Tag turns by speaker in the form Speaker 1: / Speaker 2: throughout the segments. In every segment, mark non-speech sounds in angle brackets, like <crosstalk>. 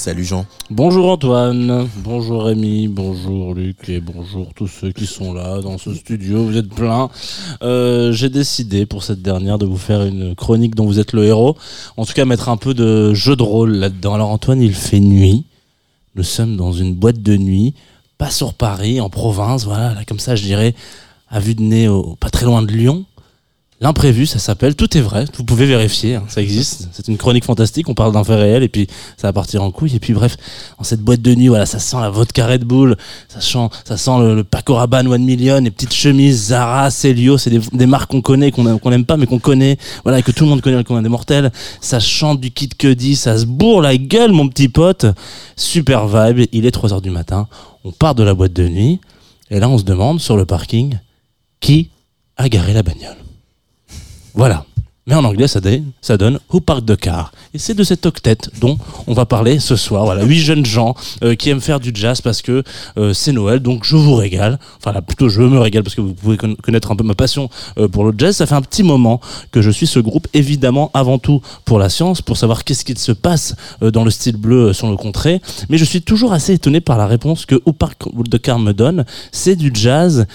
Speaker 1: Salut Jean.
Speaker 2: Bonjour Antoine, bonjour Rémi, bonjour Luc et bonjour tous ceux qui sont là dans ce studio. Vous êtes plein. Euh, J'ai décidé pour cette dernière de vous faire une chronique dont vous êtes le héros. En tout cas, mettre un peu de jeu de rôle là-dedans. Alors Antoine, il fait nuit. Nous sommes dans une boîte de nuit, pas sur Paris, en province. Voilà, là, comme ça, je dirais, à vue de nez, au- pas très loin de Lyon. L'imprévu, ça s'appelle. Tout est vrai. Vous pouvez vérifier. hein, ça existe. C'est une chronique fantastique. On parle d'un fait réel et puis ça va partir en couille. Et puis bref, dans cette boîte de nuit, voilà, ça sent la vodka Red Bull. Ça sent, le, le Paco One Million, les petites chemises Zara, Celio. C'est des, marques qu'on connaît, qu'on qu'on n'aime pas, mais qu'on connaît. Voilà, et que tout le monde connaît le commun des mortels. Ça chante du Kid Cudi. Ça se bourre la gueule, mon petit pote. Super vibe. Il est 3 heures du matin. On part de la boîte de nuit. Et là, on se demande sur le parking qui a garé la bagnole? Voilà. Mais en anglais, ça donne, ça donne Who Car. Et c'est de cette octet dont on va parler ce soir. Voilà, huit jeunes gens euh, qui aiment faire du jazz parce que euh, c'est Noël, donc je vous régale. Enfin, plutôt je me régale parce que vous pouvez con- connaître un peu ma passion euh, pour le jazz. Ça fait un petit moment que je suis ce groupe, évidemment, avant tout pour la science, pour savoir qu'est-ce qu'il se passe dans le style bleu sur le contrée. Mais je suis toujours assez étonné par la réponse que Who Parked the Car me donne. C'est du jazz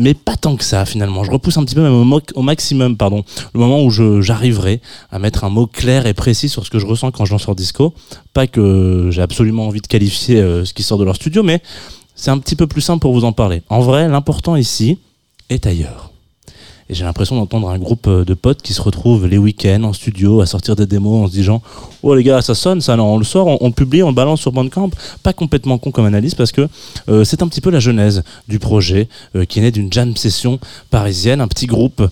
Speaker 2: mais pas tant que ça finalement. Je repousse un petit peu même au, maximum, pardon, le moment où j'arriverai à mettre un mot clair et précis sur ce que je ressens quand je lance disco. Pas que j'ai absolument envie de qualifier euh, ce qui sort de leur studio, mais c'est un petit peu plus simple pour vous en parler. En vrai, l'important ici est ailleurs. Et j'ai l'impression d'entendre un groupe euh, de potes qui se retrouvent les week-ends en studio à sortir des démos en se disant Oh les gars, ça sonne, ça, non, on le sort, on, publie, on le balance sur Bandcamp. Pas complètement con comme analyse parce que euh, c'est un petit peu la genèse du projet euh, qui est né d'une jam session parisienne, un petit groupe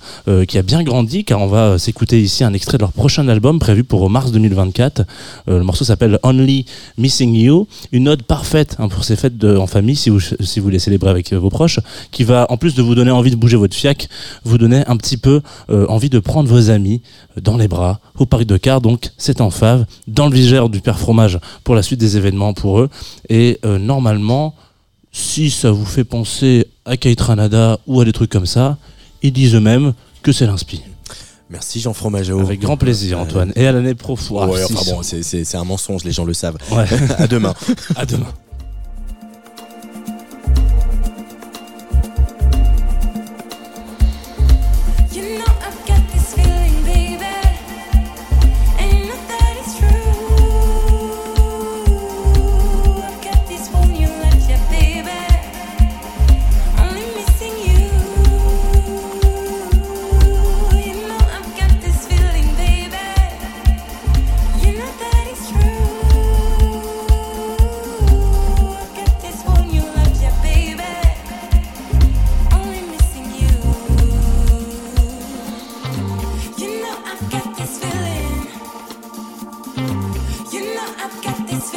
Speaker 2: qui a bien grandi car on va s'écouter ici un extrait de leur prochain album prévu pour mars 2024. Euh, le morceau s'appelle Only Missing You, une ode parfaite hein, pour ces fêtes en famille si vous, si vous voulez célébrer avec vos proches, qui va en plus de vous donner envie de bouger votre fiac, vous donner un petit peu euh, envie de prendre vos amis euh, dans les bras au parc de car. Donc c'est en fave, dans le vigère du père fromage pour la suite des événements pour eux. Et euh, normalement, si ça vous fait penser à Kate Ranada ou à des trucs comme ça, ils disent eux-mêmes que c'est l'inspi.
Speaker 1: Merci Jean Fromageau.
Speaker 2: Avec grand plaisir,
Speaker 1: Euh,
Speaker 2: Antoine. Et à l'année pro.
Speaker 1: Ouais, enfin bon, c'est- un mensonge, les gens le savent.
Speaker 2: Ouais. <laughs>
Speaker 1: à demain. <laughs>
Speaker 2: à demain.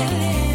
Speaker 3: Italy.